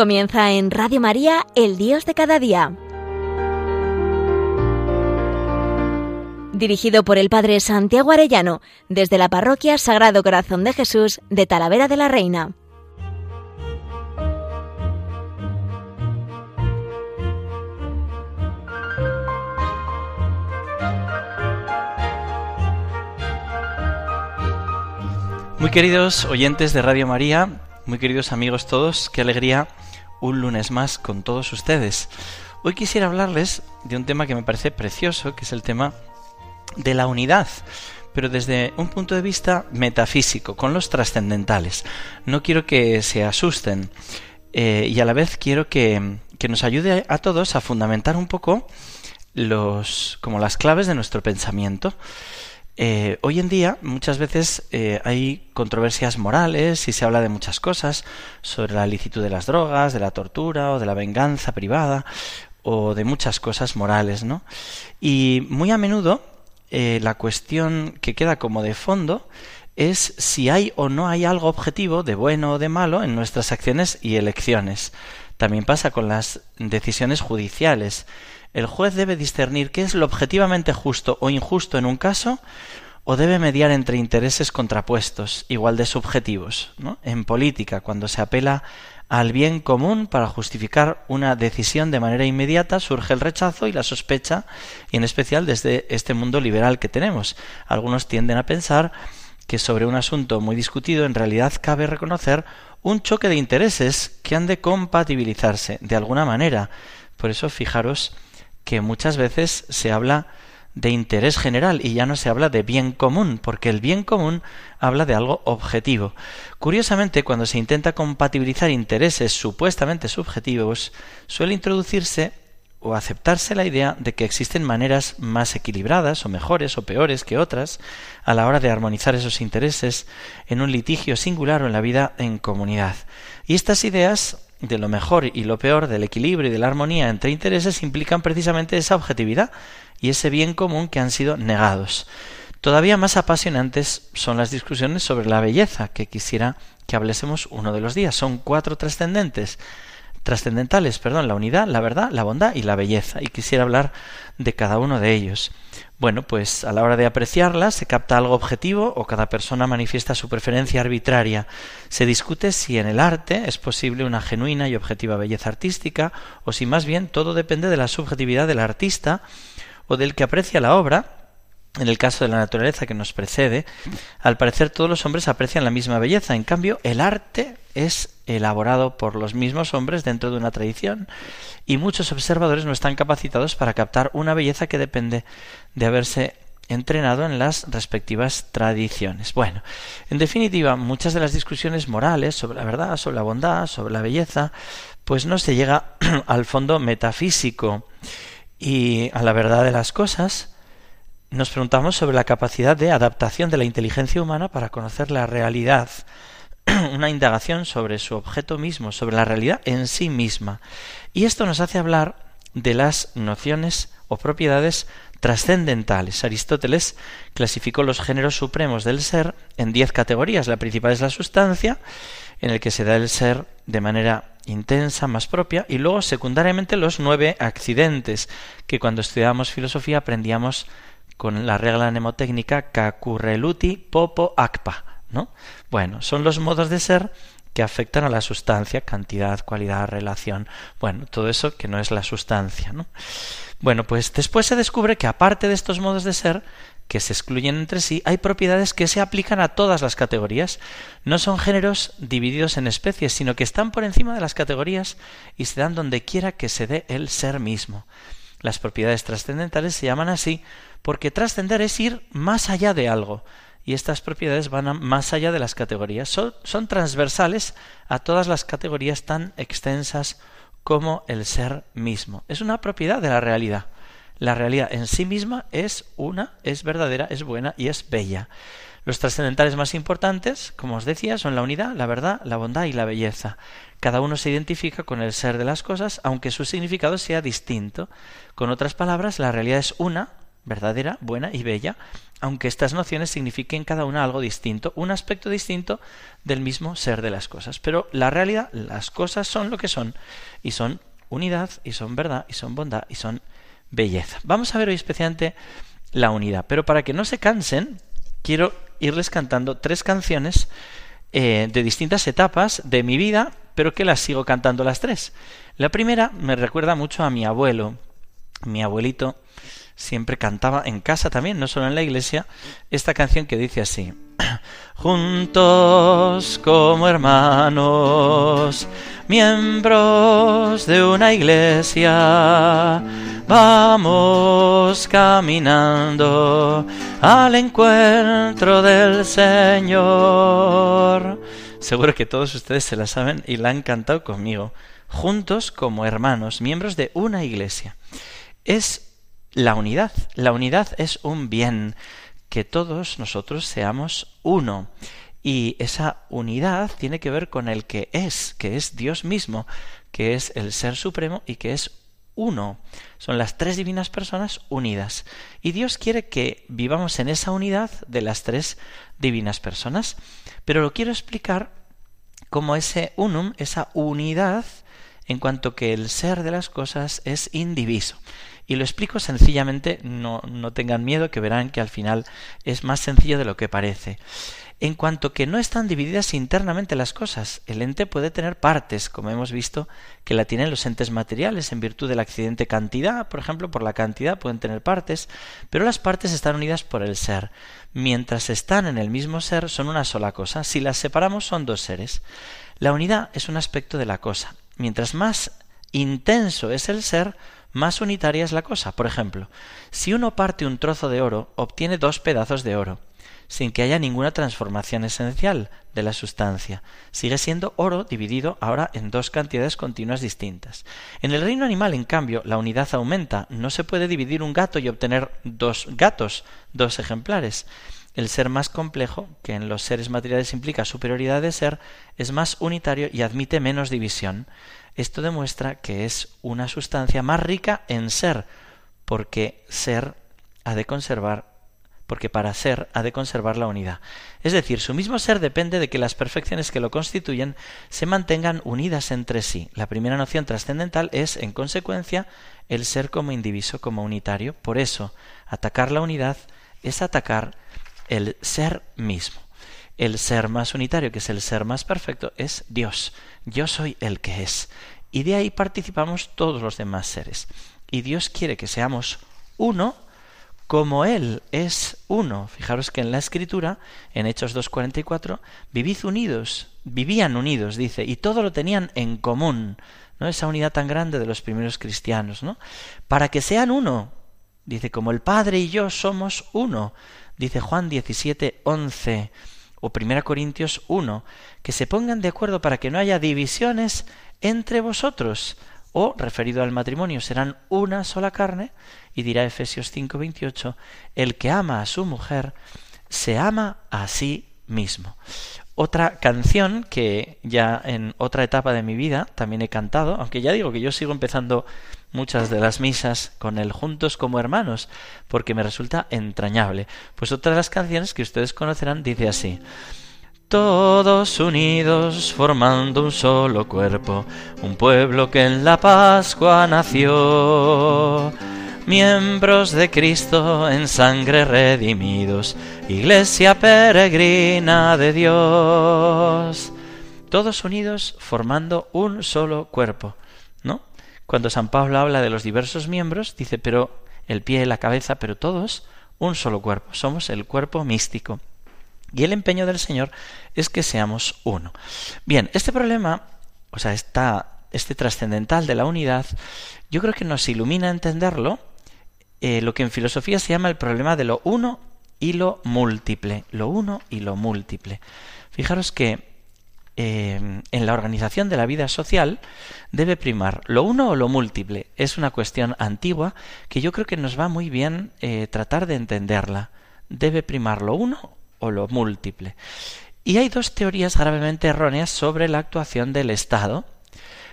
Comienza en Radio María, El Dios de cada día. Dirigido por el Padre Santiago Arellano, desde la Parroquia Sagrado Corazón de Jesús de Talavera de la Reina. Muy queridos oyentes de Radio María, muy queridos amigos todos, qué alegría un lunes más con todos ustedes. Hoy quisiera hablarles de un tema que me parece precioso, que es el tema de la unidad, pero desde un punto de vista metafísico, con los trascendentales. No quiero que se asusten eh, y a la vez quiero que, que nos ayude a todos a fundamentar un poco los como las claves de nuestro pensamiento. Eh, hoy en día muchas veces eh, hay controversias morales y se habla de muchas cosas sobre la licitud de las drogas, de la tortura o de la venganza privada o de muchas cosas morales, ¿no? Y muy a menudo eh, la cuestión que queda como de fondo es si hay o no hay algo objetivo de bueno o de malo en nuestras acciones y elecciones. También pasa con las decisiones judiciales. El juez debe discernir qué es lo objetivamente justo o injusto en un caso o debe mediar entre intereses contrapuestos, igual de subjetivos. En política, cuando se apela al bien común para justificar una decisión de manera inmediata, surge el rechazo y la sospecha, y en especial desde este mundo liberal que tenemos. Algunos tienden a pensar que sobre un asunto muy discutido en realidad cabe reconocer un choque de intereses que han de compatibilizarse de alguna manera. Por eso fijaros que muchas veces se habla de interés general y ya no se habla de bien común, porque el bien común habla de algo objetivo. Curiosamente, cuando se intenta compatibilizar intereses supuestamente subjetivos, suele introducirse o aceptarse la idea de que existen maneras más equilibradas o mejores o peores que otras a la hora de armonizar esos intereses en un litigio singular o en la vida en comunidad. Y estas ideas de lo mejor y lo peor, del equilibrio y de la armonía entre intereses implican precisamente esa objetividad y ese bien común que han sido negados. Todavía más apasionantes son las discusiones sobre la belleza, que quisiera que hablésemos uno de los días. Son cuatro trascendentes trascendentales, perdón, la unidad, la verdad, la bondad y la belleza, y quisiera hablar de cada uno de ellos. Bueno, pues a la hora de apreciarlas se capta algo objetivo o cada persona manifiesta su preferencia arbitraria. Se discute si en el arte es posible una genuina y objetiva belleza artística o si más bien todo depende de la subjetividad del artista o del que aprecia la obra en el caso de la naturaleza que nos precede, al parecer todos los hombres aprecian la misma belleza. En cambio, el arte es elaborado por los mismos hombres dentro de una tradición. Y muchos observadores no están capacitados para captar una belleza que depende de haberse entrenado en las respectivas tradiciones. Bueno, en definitiva, muchas de las discusiones morales sobre la verdad, sobre la bondad, sobre la belleza, pues no se llega al fondo metafísico. Y a la verdad de las cosas, nos preguntamos sobre la capacidad de adaptación de la inteligencia humana para conocer la realidad, una indagación sobre su objeto mismo, sobre la realidad en sí misma. Y esto nos hace hablar de las nociones o propiedades trascendentales. Aristóteles clasificó los géneros supremos del ser en diez categorías. La principal es la sustancia, en el que se da el ser de manera intensa, más propia, y luego secundariamente los nueve accidentes, que cuando estudiábamos filosofía aprendíamos con la regla mnemotécnica Kakurreluti Popo Akpa, ¿no? Bueno, son los modos de ser que afectan a la sustancia, cantidad, cualidad, relación, bueno, todo eso que no es la sustancia, ¿no? Bueno, pues después se descubre que aparte de estos modos de ser, que se excluyen entre sí, hay propiedades que se aplican a todas las categorías. No son géneros divididos en especies, sino que están por encima de las categorías y se dan donde quiera que se dé el ser mismo. Las propiedades trascendentales se llaman así porque trascender es ir más allá de algo, y estas propiedades van más allá de las categorías. Son, son, transversales a todas las categorías tan extensas como el ser mismo. Es una propiedad de la realidad. La realidad en sí misma es una, es verdadera, es buena y es bella. Los trascendentales más importantes, como os decía, son la unidad, la verdad, la bondad y la belleza. Cada uno se identifica con el ser de las cosas, aunque su significado sea distinto. Con otras palabras, la realidad es una, verdadera, buena y bella, aunque estas nociones signifiquen cada una algo distinto, un aspecto distinto del mismo ser de las cosas. Pero la realidad, las cosas son lo que son, y son unidad, y son verdad, y son bondad, y son belleza. Vamos a ver hoy especialmente la unidad, pero para que no se cansen, quiero irles cantando tres canciones eh, de distintas etapas de mi vida, pero que las sigo cantando las tres. La primera me recuerda mucho a mi abuelo. Mi abuelito siempre cantaba en casa también, no solo en la iglesia, esta canción que dice así. Juntos como hermanos, miembros de una iglesia, vamos caminando al encuentro del Señor. Seguro que todos ustedes se la saben y la han cantado conmigo. Juntos como hermanos, miembros de una iglesia. Es la unidad. La unidad es un bien, que todos nosotros seamos uno. Y esa unidad tiene que ver con el que es, que es Dios mismo, que es el Ser Supremo y que es uno. Son las tres divinas personas unidas. Y Dios quiere que vivamos en esa unidad de las tres divinas personas. Pero lo quiero explicar como ese unum, esa unidad, en cuanto que el ser de las cosas es indiviso. Y lo explico sencillamente, no, no tengan miedo, que verán que al final es más sencillo de lo que parece. En cuanto que no están divididas internamente las cosas, el ente puede tener partes, como hemos visto que la tienen los entes materiales en virtud del accidente cantidad, por ejemplo, por la cantidad pueden tener partes, pero las partes están unidas por el ser. Mientras están en el mismo ser son una sola cosa, si las separamos son dos seres. La unidad es un aspecto de la cosa. Mientras más intenso es el ser, más unitaria es la cosa. Por ejemplo, si uno parte un trozo de oro, obtiene dos pedazos de oro sin que haya ninguna transformación esencial de la sustancia. Sigue siendo oro dividido ahora en dos cantidades continuas distintas. En el reino animal, en cambio, la unidad aumenta. No se puede dividir un gato y obtener dos gatos, dos ejemplares. El ser más complejo, que en los seres materiales implica superioridad de ser, es más unitario y admite menos división. Esto demuestra que es una sustancia más rica en ser, porque ser ha de conservar porque para ser ha de conservar la unidad. Es decir, su mismo ser depende de que las perfecciones que lo constituyen se mantengan unidas entre sí. La primera noción trascendental es, en consecuencia, el ser como indiviso, como unitario. Por eso, atacar la unidad es atacar el ser mismo. El ser más unitario, que es el ser más perfecto, es Dios. Yo soy el que es. Y de ahí participamos todos los demás seres. Y Dios quiere que seamos uno, como Él es uno. Fijaros que en la escritura, en Hechos 2.44, vivid unidos, vivían unidos, dice, y todo lo tenían en común, ¿no? Esa unidad tan grande de los primeros cristianos, ¿no? Para que sean uno, dice, como el Padre y yo somos uno, dice Juan 17.11 o 1 Corintios 1, que se pongan de acuerdo para que no haya divisiones entre vosotros, o, referido al matrimonio, serán una sola carne, y dirá Efesios 5:28, el que ama a su mujer se ama a sí mismo. Otra canción que ya en otra etapa de mi vida también he cantado, aunque ya digo que yo sigo empezando muchas de las misas con el juntos como hermanos, porque me resulta entrañable. Pues otra de las canciones que ustedes conocerán dice así, todos unidos formando un solo cuerpo, un pueblo que en la Pascua nació. Miembros de Cristo en sangre redimidos, iglesia peregrina de Dios. Todos unidos formando un solo cuerpo, ¿no? Cuando San Pablo habla de los diversos miembros, dice, pero el pie, y la cabeza, pero todos un solo cuerpo. Somos el cuerpo místico. Y el empeño del Señor es que seamos uno. Bien, este problema, o sea, este trascendental de la unidad, yo creo que nos ilumina entenderlo eh, lo que en filosofía se llama el problema de lo uno y lo múltiple. Lo uno y lo múltiple. Fijaros que eh, en la organización de la vida social debe primar lo uno o lo múltiple. Es una cuestión antigua que yo creo que nos va muy bien eh, tratar de entenderla. Debe primar lo uno o lo múltiple. Y hay dos teorías gravemente erróneas sobre la actuación del Estado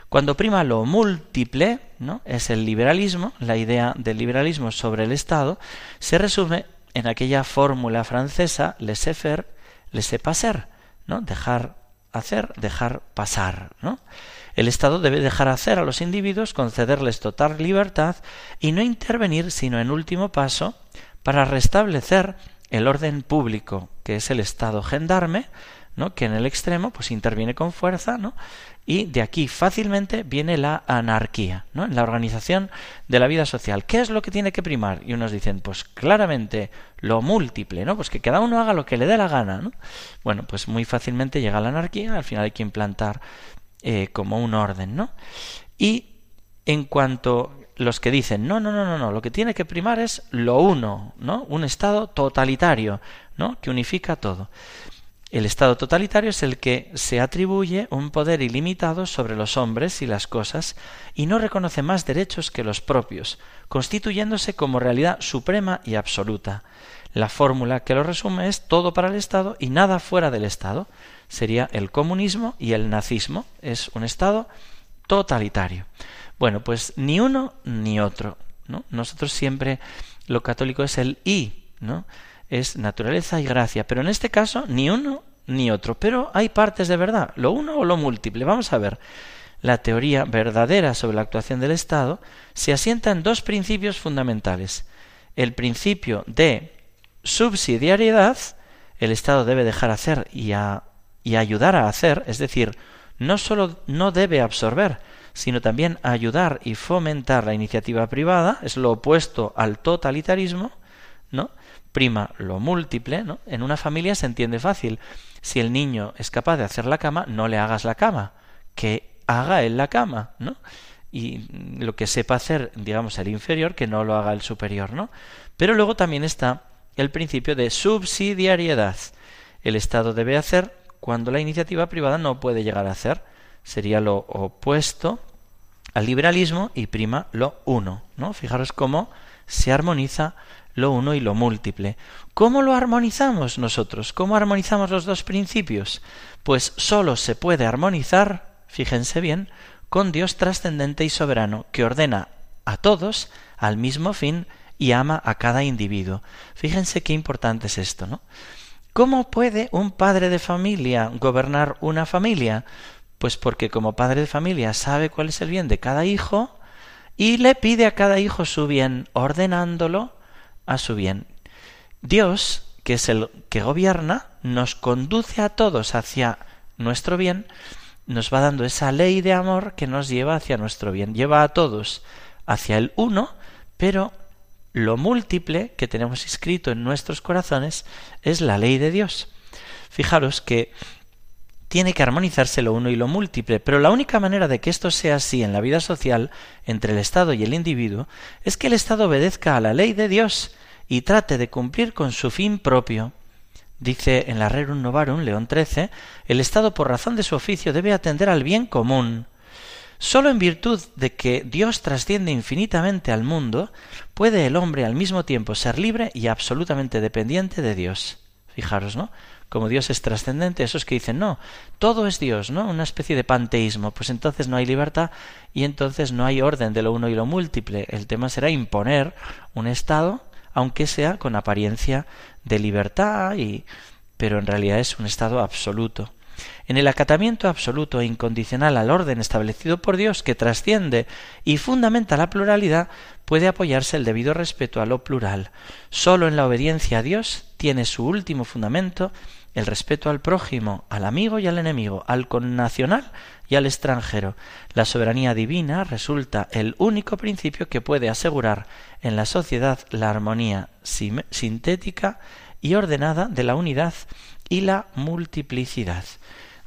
Cuando prima lo múltiple, ¿no? es el liberalismo, la idea del liberalismo sobre el Estado, se resume en aquella fórmula francesa laissez-faire, laissez-passer, ¿no? Dejar hacer, dejar pasar, ¿no? El Estado debe dejar hacer a los individuos, concederles total libertad y no intervenir sino en último paso para restablecer el orden público, que es el Estado gendarme, ¿no? que en el extremo pues interviene con fuerza, ¿no? y de aquí fácilmente viene la anarquía, ¿no? en la organización de la vida social. ¿Qué es lo que tiene que primar? Y unos dicen, pues claramente lo múltiple, ¿no? Pues que cada uno haga lo que le dé la gana, ¿no? Bueno, pues muy fácilmente llega la anarquía, al final hay que implantar eh, como un orden, ¿no? Y en cuanto los que dicen, no, no, no, no, no, lo que tiene que primar es lo uno, ¿no? Un Estado totalitario, ¿no? Que unifica todo. El Estado totalitario es el que se atribuye un poder ilimitado sobre los hombres y las cosas y no reconoce más derechos que los propios, constituyéndose como realidad suprema y absoluta. La fórmula que lo resume es todo para el Estado y nada fuera del Estado. Sería el comunismo y el nazismo. Es un Estado totalitario. Bueno, pues ni uno ni otro. ¿no? Nosotros siempre lo católico es el y, ¿no? es naturaleza y gracia, pero en este caso ni uno ni otro, pero hay partes de verdad, lo uno o lo múltiple. Vamos a ver. La teoría verdadera sobre la actuación del Estado se asienta en dos principios fundamentales. El principio de subsidiariedad, el Estado debe dejar hacer y, y ayudar a hacer, es decir, no sólo no debe absorber, sino también ayudar y fomentar la iniciativa privada, es lo opuesto al totalitarismo, ¿no? prima lo múltiple, ¿no? En una familia se entiende fácil. Si el niño es capaz de hacer la cama, no le hagas la cama, que haga él la cama, ¿no? Y lo que sepa hacer, digamos, el inferior, que no lo haga el superior, ¿no? Pero luego también está el principio de subsidiariedad. El Estado debe hacer cuando la iniciativa privada no puede llegar a hacer. Sería lo opuesto al liberalismo y prima lo uno, ¿no? Fijaros cómo se armoniza lo uno y lo múltiple. ¿Cómo lo armonizamos nosotros? ¿Cómo armonizamos los dos principios? Pues sólo se puede armonizar, fíjense bien, con Dios trascendente y soberano, que ordena a todos al mismo fin y ama a cada individuo. Fíjense qué importante es esto, ¿no? ¿Cómo puede un padre de familia gobernar una familia? Pues porque como padre de familia sabe cuál es el bien de cada hijo y le pide a cada hijo su bien, ordenándolo a su bien. Dios, que es el que gobierna, nos conduce a todos hacia nuestro bien, nos va dando esa ley de amor que nos lleva hacia nuestro bien, lleva a todos hacia el uno, pero lo múltiple que tenemos escrito en nuestros corazones es la ley de Dios. Fijaros que tiene que armonizarse lo uno y lo múltiple, pero la única manera de que esto sea así en la vida social, entre el Estado y el individuo, es que el Estado obedezca a la ley de Dios y trate de cumplir con su fin propio. Dice en la Rerum Novarum, León XIII, el Estado por razón de su oficio debe atender al bien común. Sólo en virtud de que Dios trasciende infinitamente al mundo, puede el hombre al mismo tiempo ser libre y absolutamente dependiente de Dios. Fijaros, ¿no? como Dios es trascendente, esos que dicen, no, todo es Dios, ¿no? Una especie de panteísmo, pues entonces no hay libertad y entonces no hay orden de lo uno y lo múltiple. El tema será imponer un Estado, aunque sea con apariencia de libertad, y... pero en realidad es un Estado absoluto. En el acatamiento absoluto e incondicional al orden establecido por Dios, que trasciende y fundamenta la pluralidad, puede apoyarse el debido respeto a lo plural. Sólo en la obediencia a Dios tiene su último fundamento el respeto al prójimo, al amigo y al enemigo, al connacional y al extranjero. La soberanía divina resulta el único principio que puede asegurar en la sociedad la armonía sintética y ordenada de la unidad y la multiplicidad.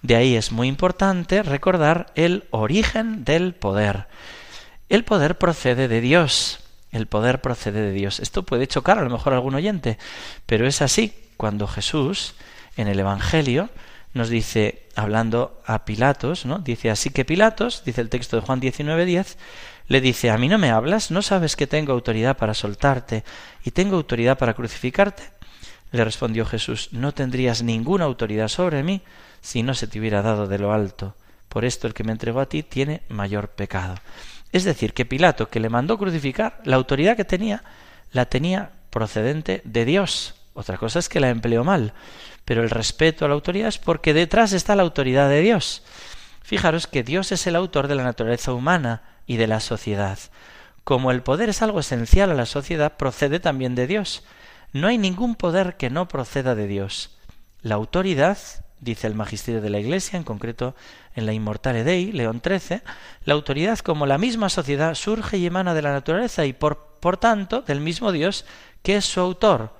De ahí es muy importante recordar el origen del poder. El poder procede de Dios. El poder procede de Dios. Esto puede chocar a lo mejor a algún oyente, pero es así cuando Jesús en el Evangelio nos dice, hablando a Pilatos, ¿no? Dice, así que Pilatos, dice el texto de Juan 19:10, le dice, ¿a mí no me hablas? ¿No sabes que tengo autoridad para soltarte y tengo autoridad para crucificarte? Le respondió Jesús, no tendrías ninguna autoridad sobre mí si no se te hubiera dado de lo alto. Por esto el que me entregó a ti tiene mayor pecado. Es decir, que Pilato, que le mandó crucificar, la autoridad que tenía, la tenía procedente de Dios. Otra cosa es que la empleó mal, pero el respeto a la autoridad es porque detrás está la autoridad de Dios. Fijaros que Dios es el autor de la naturaleza humana y de la sociedad. Como el poder es algo esencial a la sociedad, procede también de Dios. No hay ningún poder que no proceda de Dios. La autoridad, dice el magisterio de la Iglesia, en concreto en la Inmortale Dei, León XIII, la autoridad como la misma sociedad surge y emana de la naturaleza y por, por tanto del mismo Dios que es su autor.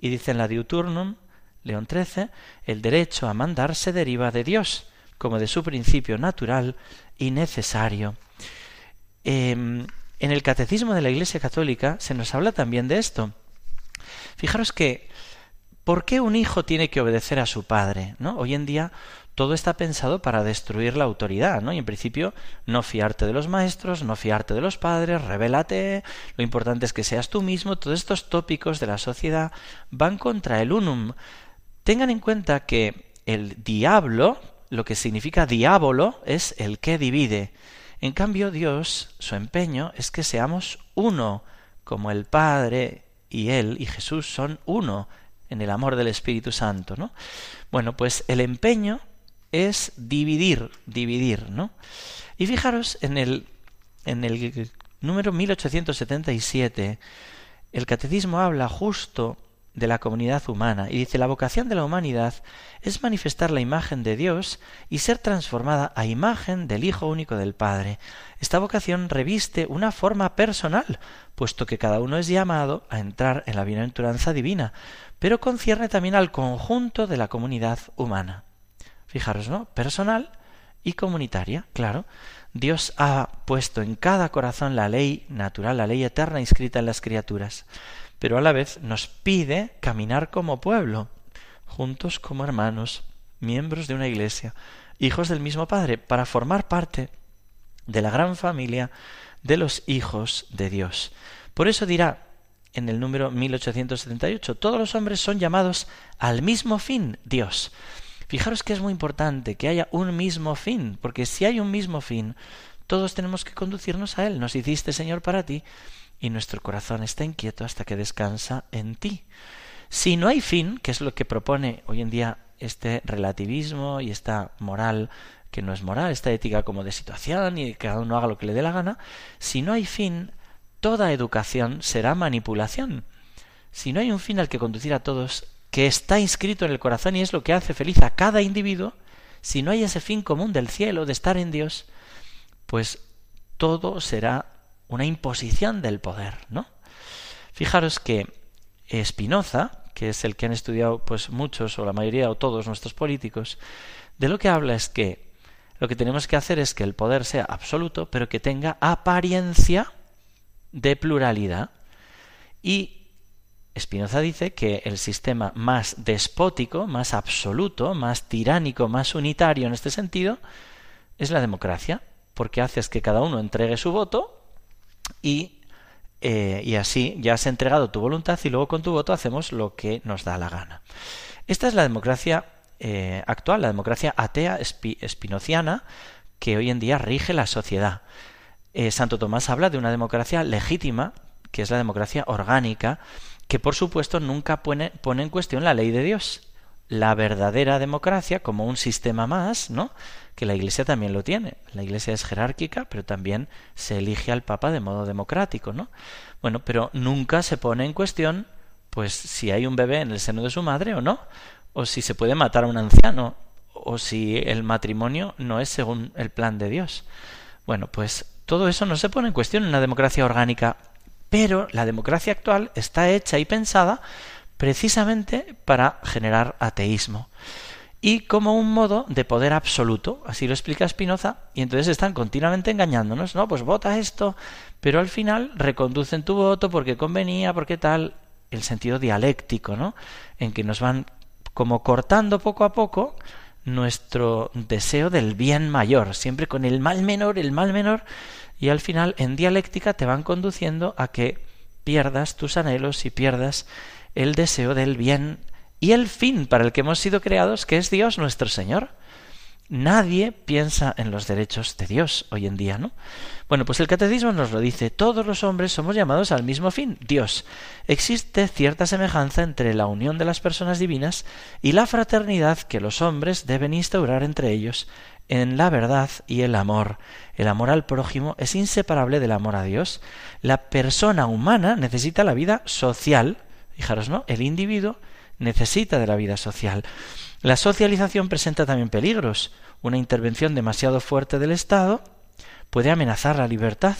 Y dice en la Diuturnum, León XIII, el derecho a mandar se deriva de Dios, como de su principio natural y necesario. Em, en el Catecismo de la Iglesia Católica se nos habla también de esto. Fijaros que ¿por qué un hijo tiene que obedecer a su padre? ¿no? Hoy en día todo está pensado para destruir la autoridad. Y en principio no fiarte de los maestros, no fiarte de los padres, revélate, lo importante es que seas tú mismo, todos estos tópicos de la sociedad van contra el unum. Tengan en cuenta que el diablo, lo que significa diablo, es el que divide. En cambio, Dios, su empeño es que seamos uno, como el Padre y Él y Jesús son uno en el amor del Espíritu Santo, ¿no? Bueno, pues el empeño es dividir, dividir, ¿no? Y fijaros en el, en el número 1877, el catecismo habla justo de la comunidad humana y dice la vocación de la humanidad es manifestar la imagen de Dios y ser transformada a imagen del Hijo único del Padre. Esta vocación reviste una forma personal, puesto que cada uno es llamado a entrar en la bienaventuranza divina, pero concierne también al conjunto de la comunidad humana. Fijaros, ¿no? Personal y comunitaria, claro. Dios ha puesto en cada corazón la ley natural, la ley eterna inscrita en las criaturas, pero a la vez nos pide caminar como pueblo, juntos como hermanos, miembros de una iglesia, hijos del mismo Padre, para formar parte de la gran familia de los hijos de Dios. Por eso dirá en el número 1878, todos los hombres son llamados al mismo fin, Dios. Fijaros que es muy importante que haya un mismo fin, porque si hay un mismo fin, todos tenemos que conducirnos a Él. Nos hiciste, Señor, para ti, y nuestro corazón está inquieto hasta que descansa en ti. Si no hay fin, que es lo que propone hoy en día este relativismo y esta moral que no es moral, esta ética como de situación y que cada uno haga lo que le dé la gana, si no hay fin, toda educación será manipulación. Si no hay un fin al que conducir a todos, que está inscrito en el corazón y es lo que hace feliz a cada individuo, si no hay ese fin común del cielo, de estar en Dios, pues todo será una imposición del poder, ¿no? Fijaros que Spinoza, que es el que han estudiado pues muchos o la mayoría o todos nuestros políticos, de lo que habla es que lo que tenemos que hacer es que el poder sea absoluto, pero que tenga apariencia de pluralidad. Y Spinoza dice que el sistema más despótico, más absoluto, más tiránico, más unitario en este sentido, es la democracia, porque haces que cada uno entregue su voto y, eh, y así ya has entregado tu voluntad y luego con tu voto hacemos lo que nos da la gana. Esta es la democracia eh, actual, la democracia atea espinociana que hoy en día rige la sociedad. Eh, Santo Tomás habla de una democracia legítima, que es la democracia orgánica, que por supuesto nunca pone en cuestión la ley de Dios. La verdadera democracia como un sistema más, ¿no? Que la Iglesia también lo tiene. La Iglesia es jerárquica, pero también se elige al Papa de modo democrático, ¿no? Bueno, pero nunca se pone en cuestión, pues, si hay un bebé en el seno de su madre o no, o si se puede matar a un anciano, o si el matrimonio no es según el plan de Dios. Bueno, pues todo eso no se pone en cuestión en una democracia orgánica pero la democracia actual está hecha y pensada precisamente para generar ateísmo y como un modo de poder absoluto, así lo explica Spinoza, y entonces están continuamente engañándonos, no, pues vota esto, pero al final reconducen tu voto porque convenía, porque tal, el sentido dialéctico, ¿no? En que nos van como cortando poco a poco nuestro deseo del bien mayor, siempre con el mal menor, el mal menor, y al final en dialéctica te van conduciendo a que pierdas tus anhelos y pierdas el deseo del bien y el fin para el que hemos sido creados, que es Dios nuestro Señor. Nadie piensa en los derechos de Dios hoy en día, ¿no? Bueno, pues el catecismo nos lo dice, todos los hombres somos llamados al mismo fin, Dios. Existe cierta semejanza entre la unión de las personas divinas y la fraternidad que los hombres deben instaurar entre ellos en la verdad y el amor. El amor al prójimo es inseparable del amor a Dios. La persona humana necesita la vida social, fijaros, ¿no? El individuo necesita de la vida social. La socialización presenta también peligros. Una intervención demasiado fuerte del Estado puede amenazar la libertad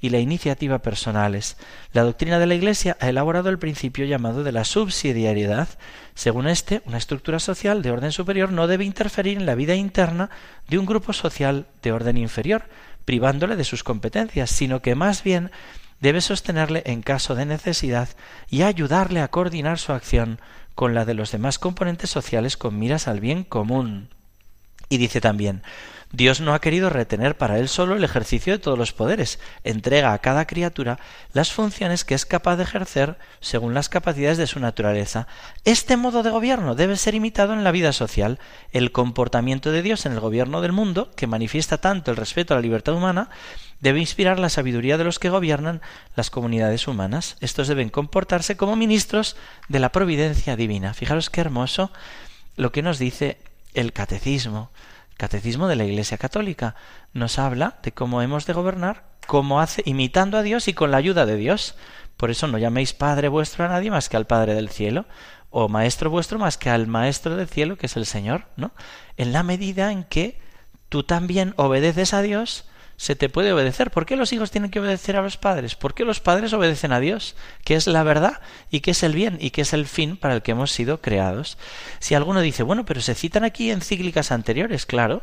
y la iniciativa personales. La doctrina de la Iglesia ha elaborado el principio llamado de la subsidiariedad. Según este, una estructura social de orden superior no debe interferir en la vida interna de un grupo social de orden inferior, privándole de sus competencias, sino que más bien debe sostenerle en caso de necesidad y ayudarle a coordinar su acción con la de los demás componentes sociales con miras al bien común. Y dice también Dios no ha querido retener para él solo el ejercicio de todos los poderes, entrega a cada criatura las funciones que es capaz de ejercer según las capacidades de su naturaleza. Este modo de gobierno debe ser imitado en la vida social. El comportamiento de Dios en el gobierno del mundo, que manifiesta tanto el respeto a la libertad humana, debe inspirar la sabiduría de los que gobiernan las comunidades humanas. Estos deben comportarse como ministros de la providencia divina. Fijaros qué hermoso lo que nos dice el catecismo. Catecismo de la Iglesia Católica nos habla de cómo hemos de gobernar, cómo hace, imitando a Dios y con la ayuda de Dios. Por eso no llaméis Padre vuestro a nadie más que al Padre del cielo, o Maestro vuestro más que al Maestro del cielo, que es el Señor, ¿no? En la medida en que tú también obedeces a Dios, se te puede obedecer. ¿Por qué los hijos tienen que obedecer a los padres? ¿Por qué los padres obedecen a Dios, que es la verdad y que es el bien y que es el fin para el que hemos sido creados? Si alguno dice, bueno, pero se citan aquí encíclicas anteriores, claro,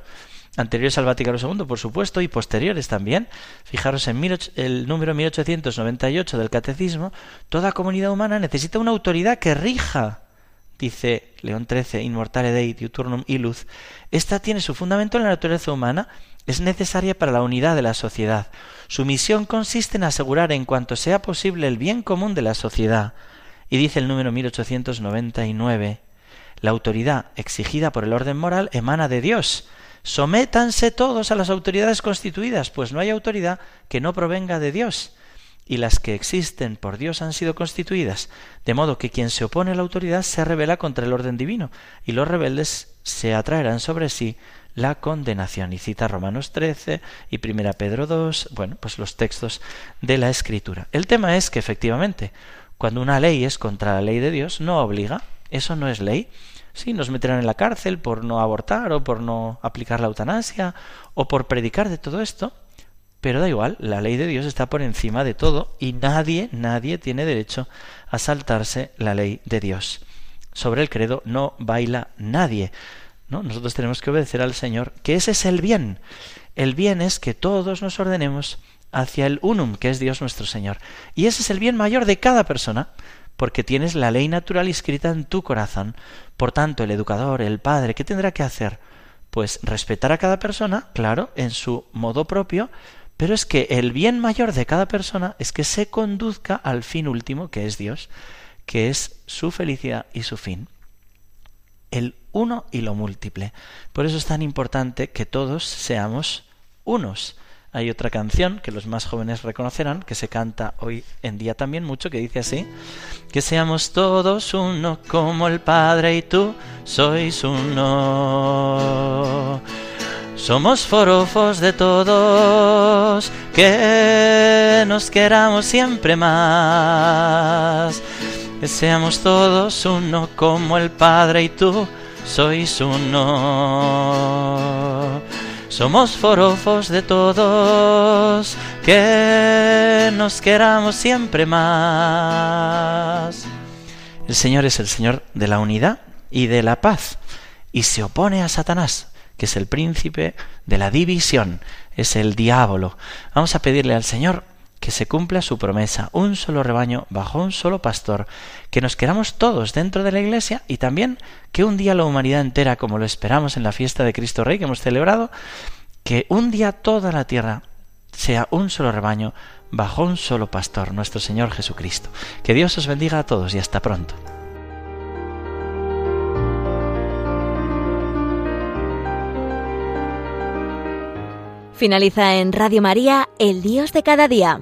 anteriores al Vaticano II, por supuesto, y posteriores también. Fijaros en el número 1898 del Catecismo, toda comunidad humana necesita una autoridad que rija dice León XIII, Inmortale Dei, Diuturnum Illuz, esta tiene su fundamento en la naturaleza humana es necesaria para la unidad de la sociedad. Su misión consiste en asegurar en cuanto sea posible el bien común de la sociedad. Y dice el número 1899, la autoridad exigida por el orden moral emana de Dios. Sométanse todos a las autoridades constituidas, pues no hay autoridad que no provenga de Dios. Y las que existen por Dios han sido constituidas, de modo que quien se opone a la autoridad se rebela contra el orden divino, y los rebeldes se atraerán sobre sí la condenación. Y cita Romanos 13 y Primera Pedro 2, bueno, pues los textos de la Escritura. El tema es que efectivamente, cuando una ley es contra la ley de Dios, no obliga, eso no es ley. Sí, nos meterán en la cárcel por no abortar o por no aplicar la eutanasia o por predicar de todo esto, pero da igual, la ley de Dios está por encima de todo y nadie, nadie tiene derecho a saltarse la ley de Dios. Sobre el credo no baila nadie. ¿No? Nosotros tenemos que obedecer al Señor, que ese es el bien. El bien es que todos nos ordenemos hacia el unum, que es Dios nuestro Señor. Y ese es el bien mayor de cada persona, porque tienes la ley natural escrita en tu corazón. Por tanto, el educador, el padre, ¿qué tendrá que hacer? Pues respetar a cada persona, claro, en su modo propio, pero es que el bien mayor de cada persona es que se conduzca al fin último, que es Dios, que es su felicidad y su fin el uno y lo múltiple. Por eso es tan importante que todos seamos unos. Hay otra canción que los más jóvenes reconocerán, que se canta hoy en día también mucho, que dice así, que seamos todos uno como el Padre y tú sois uno. Somos forofos de todos, que nos queramos siempre más que seamos todos uno como el Padre y tú sois uno. Somos forofos de todos, que nos queramos siempre más. El Señor es el Señor de la unidad y de la paz, y se opone a Satanás, que es el príncipe de la división, es el diablo. Vamos a pedirle al Señor que se cumpla su promesa, un solo rebaño bajo un solo pastor, que nos queramos todos dentro de la Iglesia y también que un día la humanidad entera, como lo esperamos en la fiesta de Cristo Rey que hemos celebrado, que un día toda la tierra sea un solo rebaño bajo un solo pastor, nuestro Señor Jesucristo. Que Dios os bendiga a todos y hasta pronto. Finaliza en Radio María, El Dios de cada día.